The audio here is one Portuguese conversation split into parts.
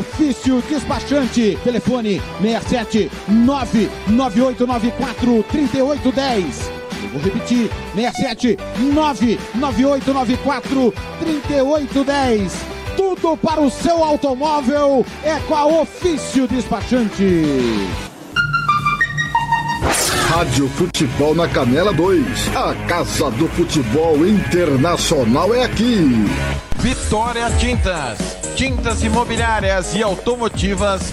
Ofício Despachante. Telefone 67 99894 3810. Eu vou repetir: 67 99894 3810. Tudo para o seu automóvel é com a Ofício Despachante. Rádio Futebol na Canela 2. A Casa do Futebol Internacional é aqui. Vitória Tintas. Tintas imobiliárias e automotivas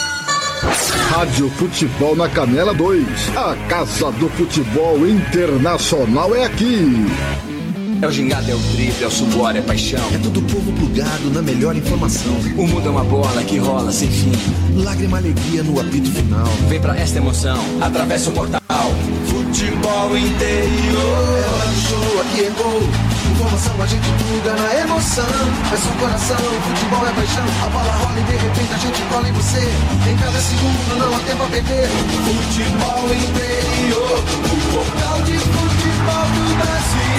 Rádio Futebol na Canela 2. A Casa do Futebol Internacional é aqui. É o gingado, é o drible, é o suor, é paixão. É todo povo plugado na melhor informação. O mundo é uma bola que rola sem fim. Lágrima, alegria no apito final. Vem pra esta emoção, atravessa o portal. Futebol interior. Do show, aqui é gol. Informação a gente pluga na emoção. É só coração, futebol é paixão. A bola rola e de repente a gente cola em você. Em cada segundo não há tempo a perder. Futebol interior. O portal de futebol do Brasil.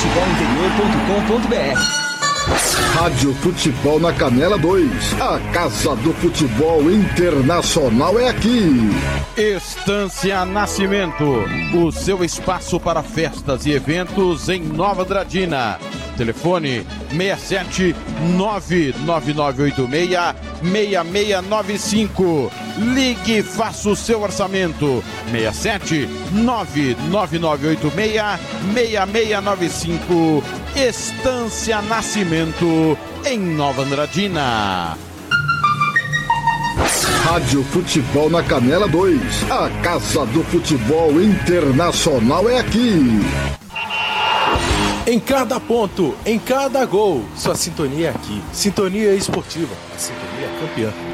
Futebolinterior.com.br Rádio Futebol na Canela 2. A Casa do Futebol Internacional é aqui. Estância Nascimento, o seu espaço para festas e eventos em Nova Dradina. Telefone 67 99986 6695. Ligue e faça o seu orçamento. 67 99986 6695. Estância Nascimento em Nova Andradina. Rádio Futebol na Canela 2. A Casa do Futebol Internacional é aqui. Em cada ponto, em cada gol, sua sintonia é aqui. Sintonia esportiva, a sintonia campeã.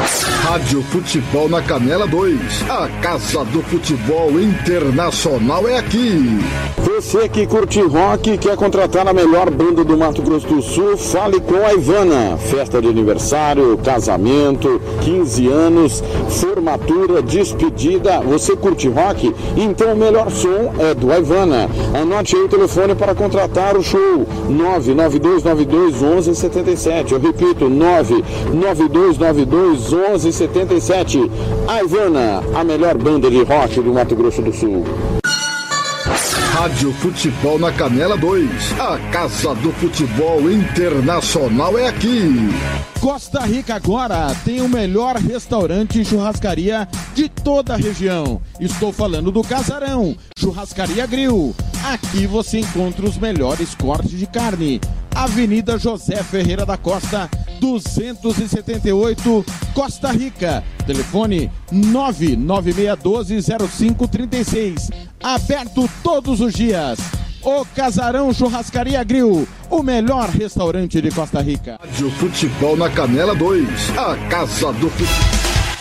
Rádio Futebol na Canela 2. A Casa do Futebol Internacional é aqui. Você que curte rock e quer contratar a melhor banda do Mato Grosso do Sul, fale com a Ivana. Festa de aniversário, casamento, 15 anos, formatura, despedida. Você curte rock? Então o melhor som é do Ivana. Anote aí o telefone para contratar o show: 99292 1177. Eu repito, 99292 1177. A Ivana, a melhor banda de rock do Mato Grosso do Sul. Rádio Futebol na Canela 2. A Casa do Futebol Internacional é aqui. Costa Rica agora tem o melhor restaurante e churrascaria de toda a região. Estou falando do Casarão, Churrascaria Grill. Aqui você encontra os melhores cortes de carne. Avenida José Ferreira da Costa, 278, Costa Rica. Telefone 996120536. Aberto todos os dias. O Casarão Churrascaria Grill, o melhor restaurante de Costa Rica. Rádio Futebol na Canela 2. A Casa do Futebol.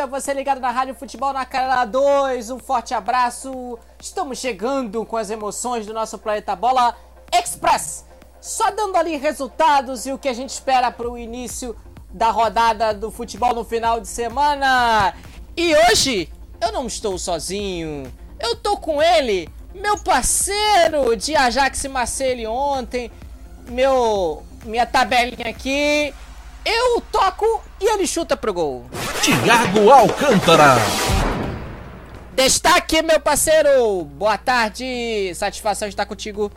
A você ligado na Rádio Futebol na Canela 2. Um forte abraço. Estamos chegando com as emoções do nosso Planeta Bola Express. Só dando ali resultados e o que a gente espera para o início da rodada do futebol no final de semana. E hoje eu não estou sozinho. Eu tô com ele, meu parceiro de Ajax e Marseille ontem, meu minha tabelinha aqui. Eu toco e ele chuta pro gol. Tiago Alcântara. Destaque, meu parceiro. Boa tarde. Satisfação de estar contigo.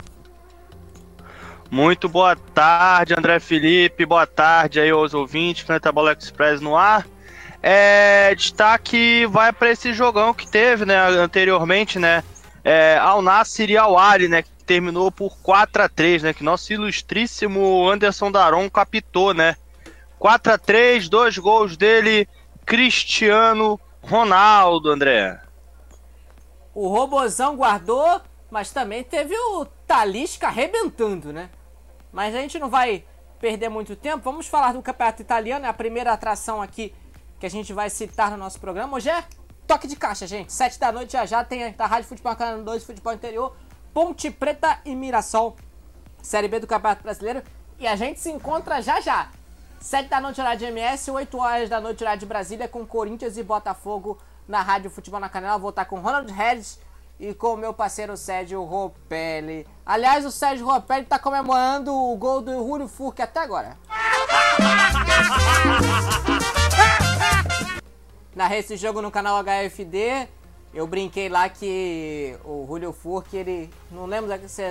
Muito boa tarde, André Felipe. Boa tarde aí aos ouvintes. Planeta Bola Express no ar. É, destaque vai para esse jogão que teve, né, anteriormente, né? É, Al Nassr e Al Ali, né, que terminou por 4 a 3, né, que nosso ilustríssimo Anderson Daron captou, né? 4 a 3, dois gols dele, Cristiano Ronaldo, André. O Robozão guardou, mas também teve o Talisca arrebentando, né? Mas a gente não vai perder muito tempo. Vamos falar do Campeonato Italiano, é a primeira atração aqui que a gente vai citar no nosso programa. Hoje é toque de caixa, gente. Sete da noite já já tem a Rádio Futebol Canal 2, Futebol Interior, Ponte Preta e Mirassol. Série B do Campeonato Brasileiro. E a gente se encontra já já. 7 da noite, horário de MS, 8 horas da noite, horário de Brasília, com Corinthians e Botafogo na Rádio Futebol na Canela. Vou estar com Ronald Regis e com o meu parceiro Sérgio Ropelli. Aliás, o Sérgio Ropelli está comemorando o gol do Rúlio Furque até agora. Narrei esse jogo no canal HFD. Eu brinquei lá que o Julio Furque, ele. Não lembro se é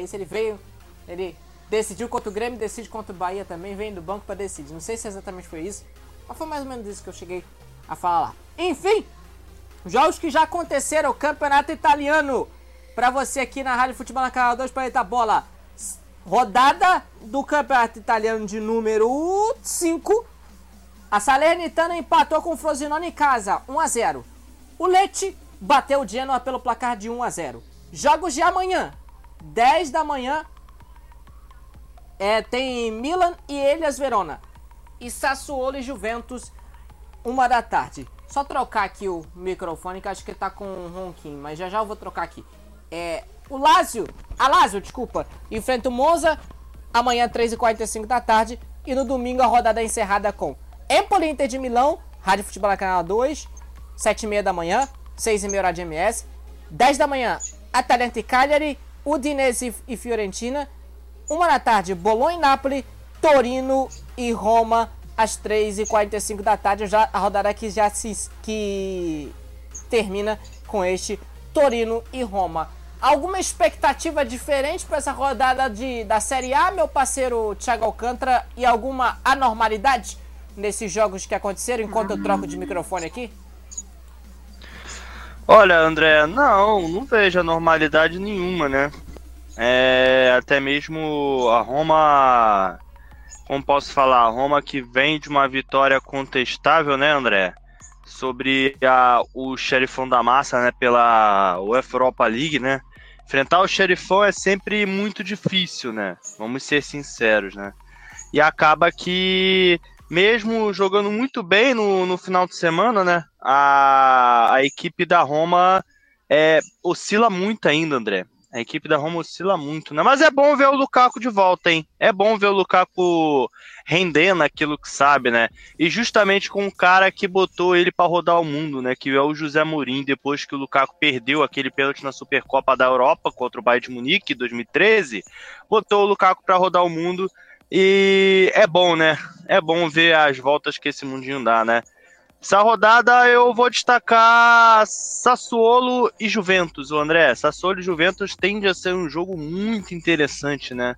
isso ele veio. Ele decidiu contra o Grêmio, decide contra o Bahia também, vem do banco para decidir. Não sei se exatamente foi isso, mas foi mais ou menos isso que eu cheguei a falar. Enfim, jogos que já aconteceram, Campeonato Italiano. Pra você aqui na Rádio Futebol na Canal 2 Planeta Bola. Rodada do Campeonato Italiano de número 5. A Salernitana empatou com o Frosinone em casa, 1 a 0. O Lecce bateu o Genoa pelo placar de 1 a 0. Jogos de amanhã, 10 da manhã, é, tem Milan e Elias Verona. E Sassuolo e Juventus, 1 da tarde. Só trocar aqui o microfone que acho que tá com um ronquinho, mas já já eu vou trocar aqui. É, o Lazio, a Lazio, desculpa, enfrenta o Monza amanhã 3h45 da tarde e no domingo a rodada é encerrada com Empoli Inter de Milão, Rádio Futebol na Canal 2, 7h30 da manhã, 6h30 horário de MS, 10 da manhã Atalanta e Cagliari, Udinese e Fiorentina, 1 da tarde Bolonha e Napoli, Torino e Roma às 3h45 da tarde, já, a rodada que já se que termina com este Torino e Roma. Alguma expectativa diferente para essa rodada de, da Série A, meu parceiro Thiago Alcântara, e alguma anormalidade nesses jogos que aconteceram enquanto eu troco de microfone aqui? Olha, André, não, não vejo anormalidade nenhuma, né? É, até mesmo a Roma, como posso falar, a Roma que vem de uma vitória contestável, né, André? Sobre a, o xerifão da massa, né, pela UEFA Europa League, né? Enfrentar o xerifão é sempre muito difícil, né? Vamos ser sinceros, né? E acaba que mesmo jogando muito bem no, no final de semana, né? A, a equipe da Roma é, oscila muito ainda, André. A equipe da Roma oscila muito, né? Mas é bom ver o Lukaku de volta, hein? É bom ver o Lukaku rendendo aquilo que sabe, né? E justamente com um cara que botou ele para rodar o mundo, né? Que é o José Mourinho, depois que o Lukaku perdeu aquele pênalti na Supercopa da Europa contra o Bayern de Munique, 2013, botou o Lukaku para rodar o mundo e é bom, né? É bom ver as voltas que esse mundinho dá, né? Essa rodada eu vou destacar Sassuolo e Juventus, o André. Sassuolo e Juventus tende a ser um jogo muito interessante, né?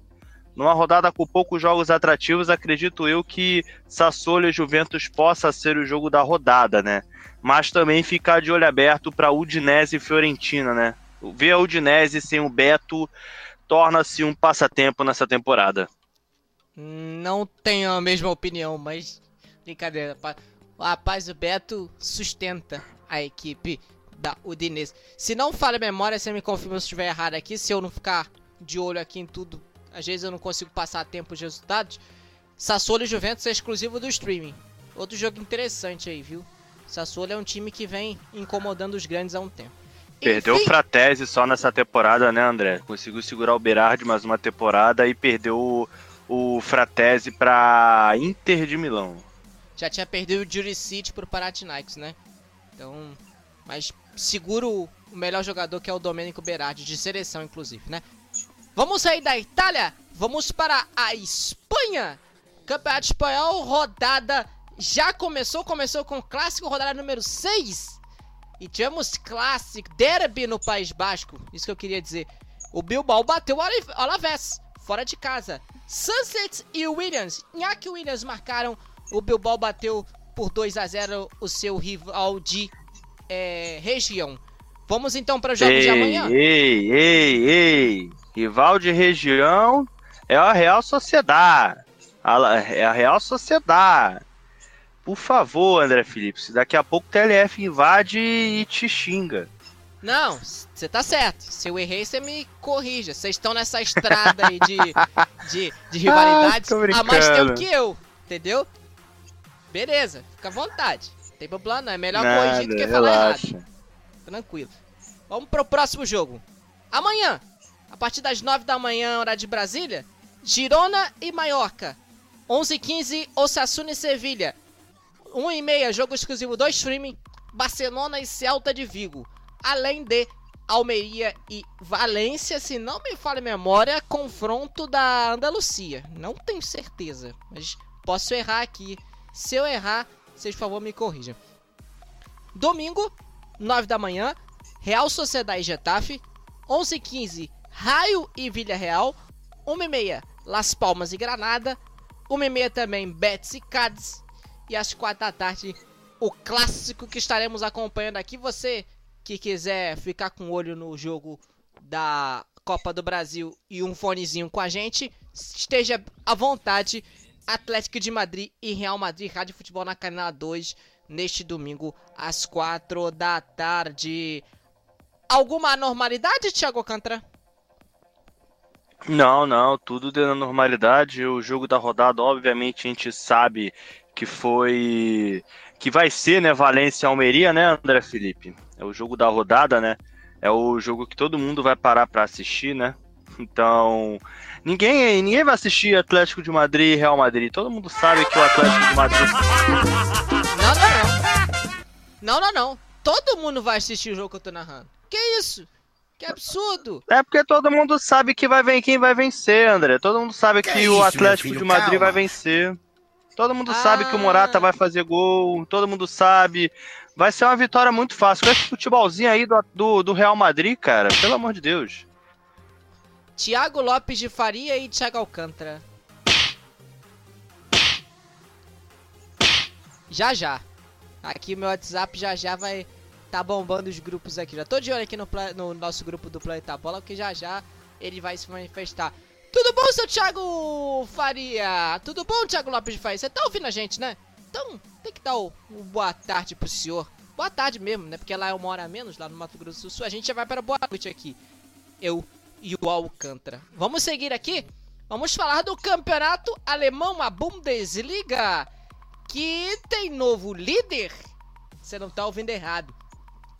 Numa rodada com poucos jogos atrativos, acredito eu que Sassuolo e Juventus possa ser o jogo da rodada, né? Mas também ficar de olho aberto para Udinese e Fiorentina, né? Ver a Udinese sem o Beto torna-se um passatempo nessa temporada. Não tenho a mesma opinião, mas. Brincadeira. O rapaz, o Beto sustenta a equipe da Udinese. Se não falha a memória, você me confirma se estiver errado aqui. Se eu não ficar de olho aqui em tudo, às vezes eu não consigo passar tempo de resultados. Sassuolo e Juventus é exclusivo do streaming. Outro jogo interessante aí, viu? Sassuolo é um time que vem incomodando os grandes há um tempo. Perdeu Enfim... o Fratese só nessa temporada, né, André? Conseguiu segurar o Berardi mais uma temporada e perdeu o Fratese para Inter de Milão. Já tinha perdido o Juricic pro Panathinaikos, né? Então, mas seguro o melhor jogador que é o Domenico Berardi, de seleção inclusive, né? Vamos sair da Itália, vamos para a Espanha. Campeonato Espanhol, rodada já começou, começou com o clássico, rodada número 6. E tivemos clássico, derby no País Basco, isso que eu queria dizer. O Bilbao bateu o Alavés, fora de casa. Sunset e Williams. Iñaki Williams marcaram. O Bilbao bateu por 2 a 0 o seu rival de é, região. Vamos então para os jogos ei, de amanhã. Ei, ei, ei. Rival de região é a Real Sociedade. É a Real Sociedade. Por favor, André Felipe, daqui a pouco o TLF invade e te xinga. Não, você tá certo. Se eu errei, você me corrija. Vocês estão nessa estrada aí de, de, de rivalidades ah, há mais tempo que eu, entendeu? Beleza, fica à vontade. Não tem problema não. É melhor Nada, corrigir do que falar relaxa. errado. Tranquilo. Vamos pro próximo jogo. Amanhã, a partir das 9 da manhã, hora de Brasília, Girona e Maiorca. 11h15, Osasuna e Sevilha. 1h30, jogo exclusivo do streaming. Barcelona e Celta de Vigo além de Almeria e Valência, se não me falha a memória, confronto da Andalucia. Não tenho certeza, mas posso errar aqui. Se eu errar, vocês por favor me corrijam. Domingo, 9 da manhã, Real Sociedade e Getafe, 11h15, Raio e Vila Real, 1h30, Las Palmas e Granada, 1h30 também Betis e Cádiz, e às 4 da tarde, o clássico que estaremos acompanhando aqui. Você que quiser ficar com o olho no jogo da Copa do Brasil e um fonezinho com a gente, esteja à vontade. Atlético de Madrid e Real Madrid, Rádio Futebol na Canal 2, neste domingo, às 4 da tarde. Alguma anormalidade, Thiago Cantra? Não, não, tudo dentro da normalidade. O jogo da rodada, obviamente, a gente sabe que foi. que vai ser, né? Valência Almeria, né, André Felipe? é o jogo da rodada, né? É o jogo que todo mundo vai parar para assistir, né? Então, ninguém, ninguém vai assistir Atlético de Madrid e Real Madrid. Todo mundo sabe que o Atlético de Madrid. Não, não, não. Não, não, não. Todo mundo vai assistir o jogo que eu tô narrando. Que isso? Que absurdo! É porque todo mundo sabe que vai quem vai vencer, André. Todo mundo sabe que, que é o Atlético de Madrid Calma. vai vencer. Todo mundo sabe que o Morata vai fazer gol, todo mundo sabe. Vai ser uma vitória muito fácil. Com esse futebolzinho aí do, do, do Real Madrid, cara, pelo amor de Deus. Thiago Lopes de Faria e Thiago Alcântara. Já já. Aqui meu WhatsApp já já vai tá bombando os grupos aqui. Já tô de olho aqui no, no nosso grupo do Planeta Bola, porque já já ele vai se manifestar. Tudo bom, seu Thiago Faria? Tudo bom, Thiago Lopes de Faria? Você tá ouvindo a gente, né? Então, tem que dar o, o boa tarde pro senhor. Boa tarde mesmo, né? Porque lá é uma hora a menos, lá no Mato Grosso do Sul. A gente já vai para boa noite aqui. Eu e o Alcântara. Vamos seguir aqui? Vamos falar do campeonato alemão, a Bundesliga, que tem novo líder. Você não tá ouvindo errado.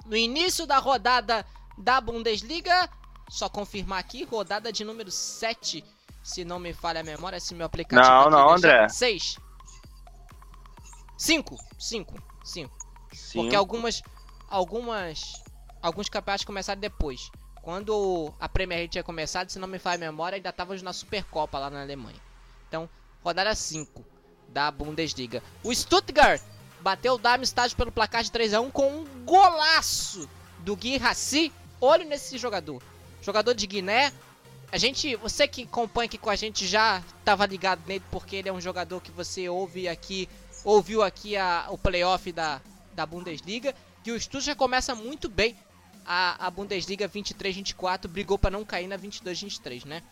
No início da rodada da Bundesliga, só confirmar aqui, rodada de número 7, se não me falha a memória, se meu aplicativo Não, aqui não, André. 6. 5, 5, 5. Porque algumas algumas alguns campeonatos começaram depois. Quando a Premier League tinha começado, se não me falha a memória, ainda estávamos na Supercopa lá na Alemanha. Então, rodada 5 da Bundesliga. O Stuttgart bateu o Darmstadt pelo placar de 3 a 1 com um golaço do Gui Rassi. Olho nesse jogador. Jogador de Guiné. A gente, você que acompanha aqui com a gente já estava ligado nele porque ele é um jogador que você ouve aqui, ouviu aqui a, o playoff da, da Bundesliga. E o Stuttgart começa muito bem a, a Bundesliga 23-24, brigou para não cair na 22-23, né?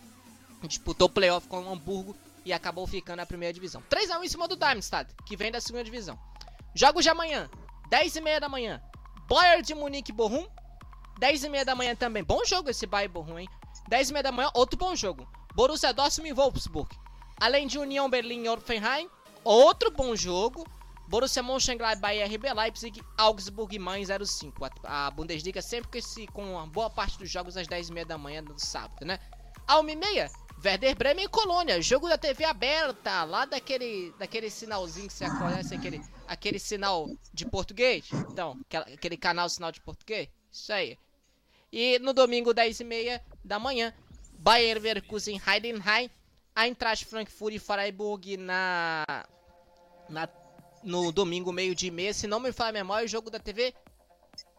Disputou playoff com o Hamburgo e acabou ficando na primeira divisão. 3x1 em cima do Darmstadt, que vem da segunda divisão. Jogos de amanhã, 10h30 da manhã. Bayern de Munique Bochum. 10h30 da manhã também. Bom jogo esse Bayern Bochum, hein? 10h30 da manhã, outro bom jogo. Borussia Dortmund e Wolfsburg. Além de União Berlim e Hoffenheim, outro bom jogo. Borussia Mönchengladbach e RB Leipzig, Augsburg e Mainz 05. A, a Bundesliga sempre com, esse, com uma boa parte dos jogos às 10h30 da manhã do sábado, né? A 1h30, Werder Bremen e Colônia. Jogo da TV aberta, lá daquele, daquele sinalzinho que você conhece, aquele, aquele sinal de português. Então, aquele canal sinal de português. Isso aí. E no domingo, 10h30 da manhã, Bayern Leverkusen Heidenheim, Eintracht Frankfurt e Freiburg na, na no domingo, meio de meia. Se não me falha a memória, o jogo da TV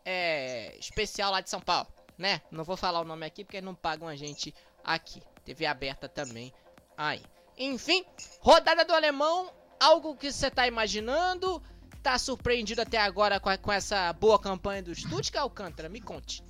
é especial lá de São Paulo, né? Não vou falar o nome aqui porque não pagam a gente aqui. TV aberta também aí. Enfim, rodada do alemão, algo que você tá imaginando? Tá surpreendido até agora com, a- com essa boa campanha do Stuttgart, Alcântara? Me conte.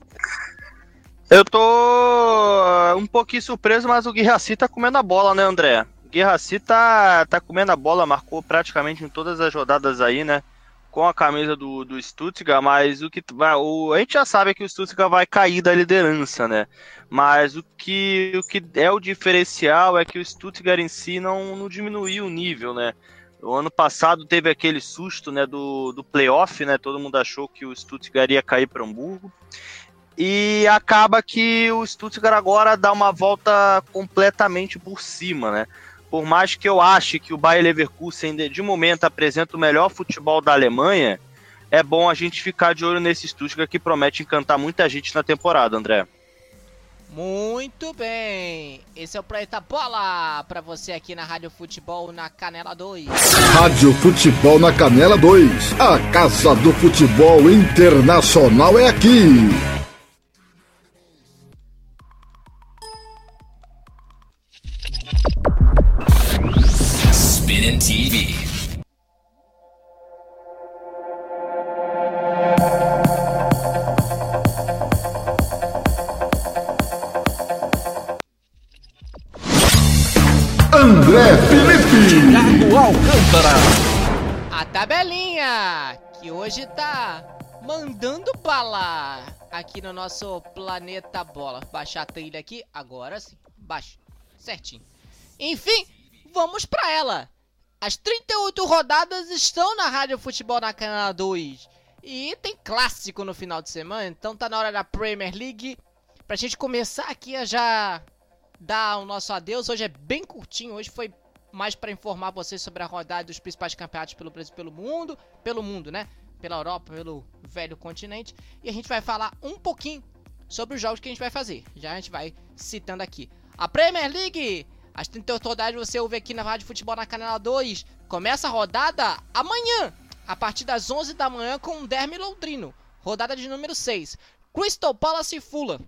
Eu tô ah, um pouquinho surpreso, mas o Guirassi tá comendo a bola, né, André? Guirassi tá, tá comendo a bola, marcou praticamente em todas as rodadas aí, né? Com a camisa do, do Stuttgart, mas o que o, a gente já sabe que o Stuttgart vai cair da liderança, né? Mas o que, o que é o diferencial é que o Stuttgart em si não, não diminuiu o nível, né? O ano passado teve aquele susto, né, do, do playoff, né? Todo mundo achou que o Stuttgart ia cair para Hamburgo. E acaba que o Stuttgart agora dá uma volta completamente por cima, né? Por mais que eu ache que o Bayer Leverkusen de, de momento apresenta o melhor futebol da Alemanha, é bom a gente ficar de olho nesse Stuttgart que promete encantar muita gente na temporada, André. Muito bem. Esse é o Planeta Bola pra você aqui na Rádio Futebol na Canela 2. Rádio Futebol na Canela 2. A Casa do Futebol Internacional é aqui. André Felipe. Thiago Alcântara. A tabelinha que hoje tá mandando bala aqui no nosso Planeta Bola. Baixar a trilha aqui, agora sim. Baixa. Certinho. Enfim, vamos pra ela. As 38 rodadas estão na Rádio Futebol na Canal 2. E tem clássico no final de semana, então tá na hora da Premier League. Pra gente começar aqui a já dar o nosso adeus. Hoje é bem curtinho, hoje foi mais pra informar vocês sobre a rodada dos principais campeonatos pelo Brasil pelo mundo. Pelo mundo, né? Pela Europa, pelo velho continente. E a gente vai falar um pouquinho sobre os jogos que a gente vai fazer. Já a gente vai citando aqui. A Premier League, As 38 rodadas você ouve aqui na Rádio Futebol na Canela 2. Começa a rodada amanhã, a partir das 11 da manhã com o Derby Londrino. Rodada de número 6. Crystal Palace e Fulham.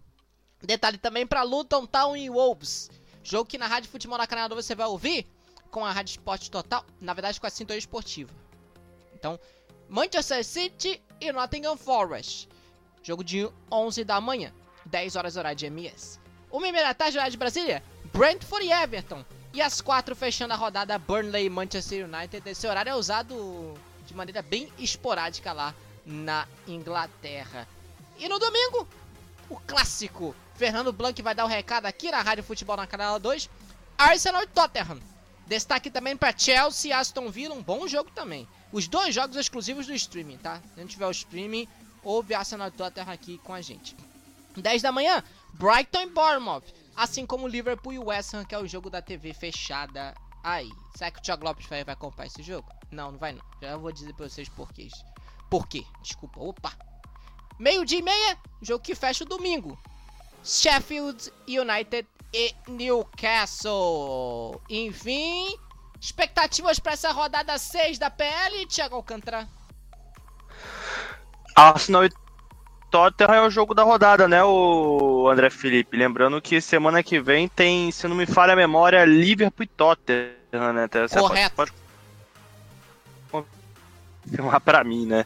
Detalhe também para Luton Town e Wolves. Jogo que na Rádio Futebol na Canela 2 você vai ouvir com a Rádio Esporte Total, na verdade com a Sintonia Esportiva. Então, Manchester City e Nottingham Forest. Jogo de 11 da manhã, 10 horas horário de MS. 1 e meia da tarde, horário de Brasília, Brentford e Everton. E às 4 fechando a rodada, Burnley e Manchester United. Esse horário é usado de maneira bem esporádica lá na Inglaterra. E no domingo, o clássico. Fernando Blanc vai dar o um recado aqui na Rádio Futebol na Canela 2. Arsenal e Tottenham. Destaque também para Chelsea e Aston Villa, um bom jogo também. Os dois jogos exclusivos do streaming, tá? Se não tiver o streaming, ouve Arsenal e Tottenham aqui com a gente. 10 da manhã, Brighton e Bournemouth. Assim como Liverpool e West Ham, que é o jogo da TV fechada aí. Será que o Thiago Lopes vai, vai acompanhar esse jogo? Não, não vai não. Já vou dizer pra vocês por quê. Por quê? Desculpa. Opa. Meio dia e meia, jogo que fecha o domingo. Sheffield United e Newcastle. Enfim, expectativas para essa rodada 6 da PL, Thiago Alcântara? Arsenal e Tottenham é o jogo da rodada, né, o André Felipe? Lembrando que semana que vem tem, se não me falha a memória, Liverpool e Tottenham, né? Então, Correto. Pode, pode confirmar pra mim, né?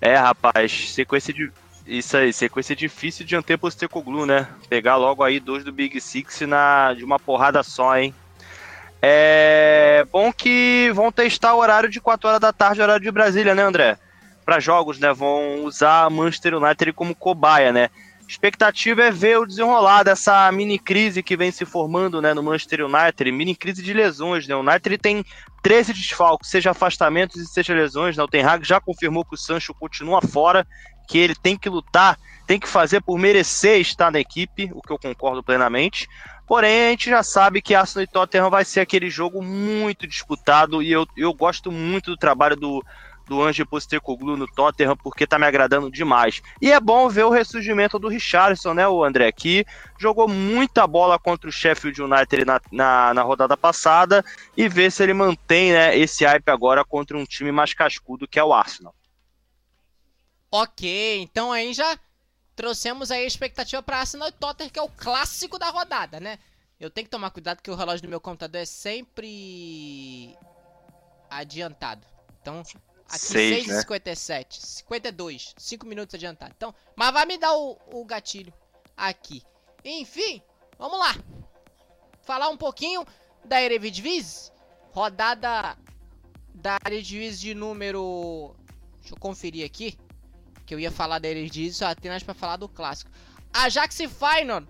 É, rapaz, sequência de. Isso aí, sequência difícil de Antepo Stecoglu, né? Pegar logo aí dois do Big Six na, de uma porrada só, hein? É bom que vão testar o horário de 4 horas da tarde, horário de Brasília, né, André? Para jogos, né? Vão usar Manchester United como cobaia, né? Expectativa é ver o desenrolar dessa mini crise que vem se formando né, no Manchester United, mini crise de lesões. Né? O United tem 13 desfalques, seja afastamentos e seja lesões. Né? O Ten Hag já confirmou que o Sancho continua fora, que ele tem que lutar, tem que fazer por merecer estar na equipe, o que eu concordo plenamente. Porém, a gente já sabe que Arsenal e Tottenham vai ser aquele jogo muito disputado e eu, eu gosto muito do trabalho do, do Ange Postecoglou no Tottenham, porque tá me agradando demais. E é bom ver o ressurgimento do Richardson, né, o André, que jogou muita bola contra o Sheffield United na, na, na rodada passada, e ver se ele mantém né, esse hype agora contra um time mais cascudo que é o Arsenal. Ok, então aí já trouxemos aí a expectativa para Arsenal e Tottenham, que é o clássico da rodada, né? Eu tenho que tomar cuidado que o relógio do meu computador é sempre adiantado. Então, aqui 6 né? 57 52, 5 minutos adiantado. Então, mas vai me dar o, o gatilho aqui. Enfim, vamos lá. Falar um pouquinho da Eredivisie, rodada da Eredivisie de número Deixa eu conferir aqui que eu ia falar da Eredivisie, só apenas para falar do clássico. Ajax e Feyenoord,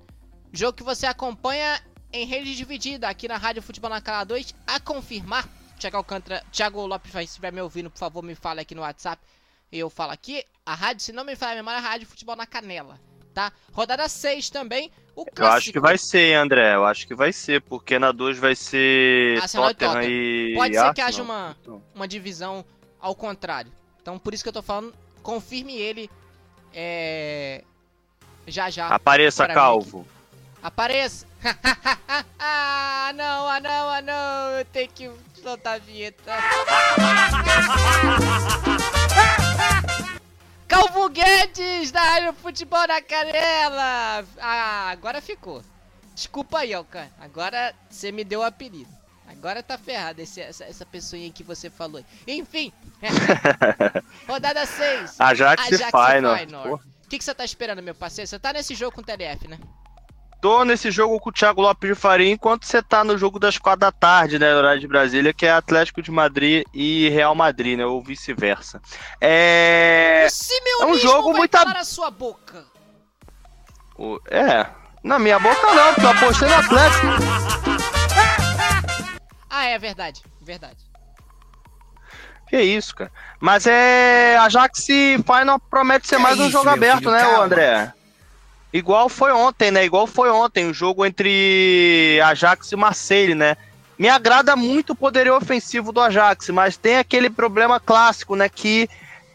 jogo que você acompanha em rede dividida aqui na Rádio Futebol na Cala 2, a confirmar. Thiago, Alcântara, Thiago Lopes, se estiver me ouvindo, por favor, me fale aqui no WhatsApp. Eu falo aqui. A rádio, se não me fala a memória, a Rádio Futebol na Canela, tá? Rodada 6 também, o clássico. Eu acho que vai ser, André. Eu acho que vai ser, porque na 2 vai ser Arsenal e Tottenham Tottenham. e Pode ser que haja uma, uma divisão ao contrário. Então, por isso que eu tô falando, confirme ele é, já já. Apareça, mim Calvo. Apareça! ah, não, ah, não, ah, não, eu tenho que soltar a vinheta. Calvo Guedes, da área Futebol na Canela! Ah, agora ficou. Desculpa aí, Alcan. Agora você me deu o apelido. Agora tá ferrado esse, essa, essa pessoinha que você falou. Enfim, rodada 6. Ajax e Feyenoord. Pô. O que, que você tá esperando, meu parceiro? Você tá nesse jogo com o TDF, né? Tô nesse jogo com o Thiago Lopes de Faria, enquanto você tá no jogo das quatro da tarde, né, horário de Brasília, que é Atlético de Madrid e Real Madrid, né, ou vice-versa. É... É um jogo vai muito calar a sua boca. o- É, na minha boca não, porque eu apostei no Atlético. Ah, é verdade, verdade. Que isso, cara. Mas é. Ajax e Final promete ser mais um isso, jogo aberto, filho, né, calma. ô André? Igual foi ontem, né? Igual foi ontem, o jogo entre Ajax e Marseille, né? Me agrada muito o poderio ofensivo do Ajax, mas tem aquele problema clássico, né? Que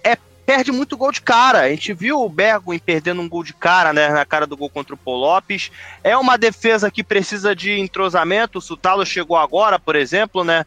é perde muito gol de cara. A gente viu o Bergwijn perdendo um gol de cara, né, na cara do gol contra o Paul Lopes. É uma defesa que precisa de entrosamento. O Sutalo chegou agora, por exemplo, né?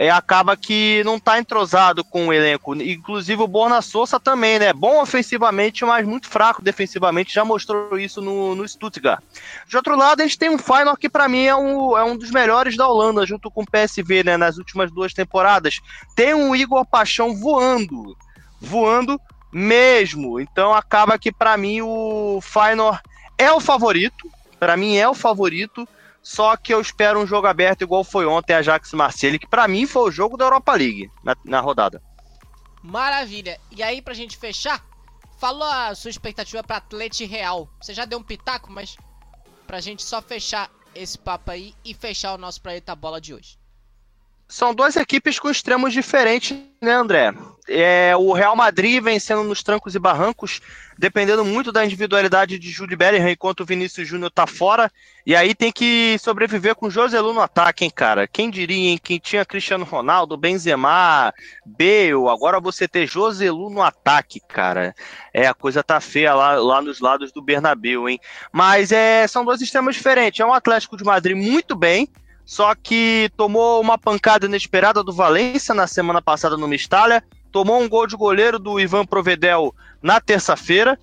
É, acaba que não está entrosado com o elenco. Inclusive o Borna Souza também, né? Bom ofensivamente, mas muito fraco defensivamente. Já mostrou isso no, no Stuttgart. De outro lado, a gente tem um Feyenoord que para mim é um, é um dos melhores da Holanda, junto com o PSV, né? Nas últimas duas temporadas. Tem um Igor Paixão voando. Voando mesmo. Então acaba que para mim o Feyenoord é o favorito. Para mim é o favorito. Só que eu espero um jogo aberto igual foi ontem a Ajax Marseille, que para mim foi o jogo da Europa League na, na rodada. Maravilha. E aí, pra gente fechar, falou a sua expectativa pra Atlético Real. Você já deu um pitaco, mas pra gente só fechar esse papo aí e fechar o nosso Planeta Bola de hoje. São duas equipes com extremos diferentes, né, André? É, o Real Madrid vencendo nos trancos e barrancos, dependendo muito da individualidade de Jude Bellingham, enquanto o Vinícius Júnior tá fora. E aí tem que sobreviver com o Joselu no ataque, hein, cara? Quem diria, hein? Quem tinha Cristiano Ronaldo, Benzema, Bale, agora você ter Joselu no ataque, cara. É, a coisa tá feia lá, lá nos lados do Bernabéu, hein? Mas é, são dois sistemas diferentes. É um Atlético de Madrid muito bem, só que tomou uma pancada inesperada do Valência na semana passada no Mistalha, tomou um gol de goleiro do Ivan Provedel na terça-feira,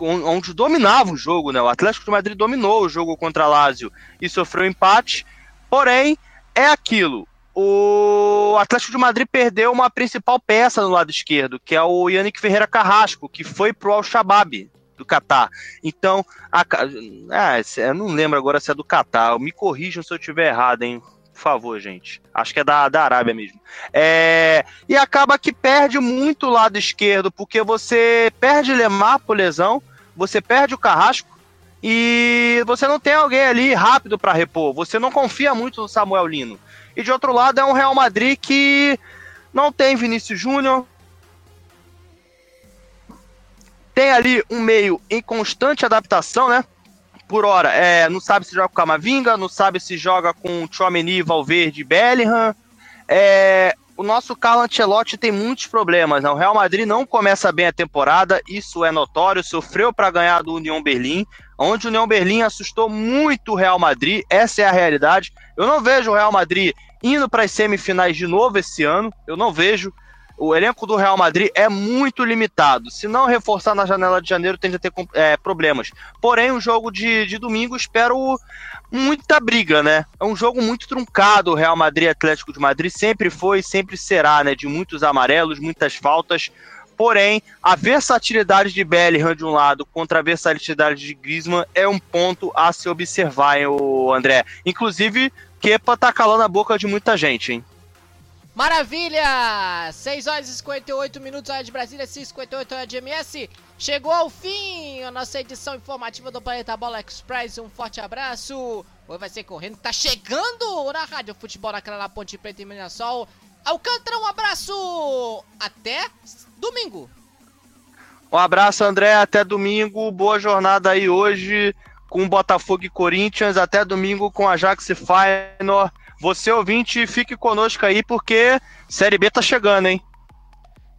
onde dominava o jogo, né? O Atlético de Madrid dominou o jogo contra a Lazio e sofreu empate. Porém, é aquilo. O Atlético de Madrid perdeu uma principal peça no lado esquerdo, que é o Yannick Ferreira Carrasco, que foi pro Al-Shabaab do Catar. Então, a, ah, eu não lembro agora se é do Catar. Me corrijam se eu estiver errado, hein? Por favor, gente. Acho que é da, da Arábia mesmo. É, e acaba que perde muito o lado esquerdo, porque você perde Lemar por lesão, você perde o Carrasco e você não tem alguém ali rápido para repor. Você não confia muito no Samuel Lino. E de outro lado é um Real Madrid que não tem Vinícius Júnior, tem ali um meio em constante adaptação, né? Por hora, é, não sabe se joga com Camavinga, não sabe se joga com Chomeny, Valverde Bellingham. É, o nosso Carlo Ancelotti tem muitos problemas. Né? O Real Madrid não começa bem a temporada, isso é notório. Sofreu para ganhar do União Berlim, onde o União Berlim assustou muito o Real Madrid. Essa é a realidade. Eu não vejo o Real Madrid indo para as semifinais de novo esse ano. Eu não vejo o elenco do Real Madrid é muito limitado. Se não reforçar na janela de janeiro, tende a ter é, problemas. Porém, o jogo de, de domingo, espero muita briga, né? É um jogo muito truncado, o Real Madrid Atlético de Madrid. Sempre foi, sempre será, né? De muitos amarelos, muitas faltas. Porém, a versatilidade de Bellingham de um lado contra a versatilidade de Griezmann é um ponto a se observar, hein, André. Inclusive, Kepa tá calando a boca de muita gente, hein? Maravilha! 6 horas e 58 minutos, hora de Brasília, 6h58, hora de MS. Chegou ao fim a nossa edição informativa do Planeta Bola Express. Um forte abraço. Hoje vai ser correndo. Tá chegando na Rádio Futebol naquela na Ponte Preta e Mirassol. Alcântara, um abraço. Até domingo. Um abraço, André. Até domingo. Boa jornada aí hoje com Botafogo e Corinthians. Até domingo com Ajax e Feyenoord. Você ouvinte, fique conosco aí porque Série B tá chegando, hein?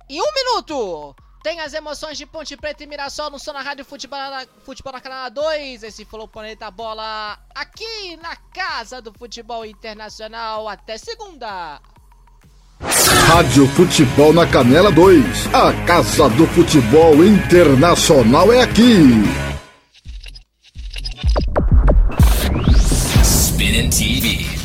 Em um minuto! Tem as emoções de Ponte Preta e Mirassol no Som na Rádio Futebol na, Futebol na Canal 2. Esse o Planeta Bola aqui na Casa do Futebol Internacional. Até segunda! Rádio Futebol na Canela 2. A Casa do Futebol Internacional é aqui. Spinning TV.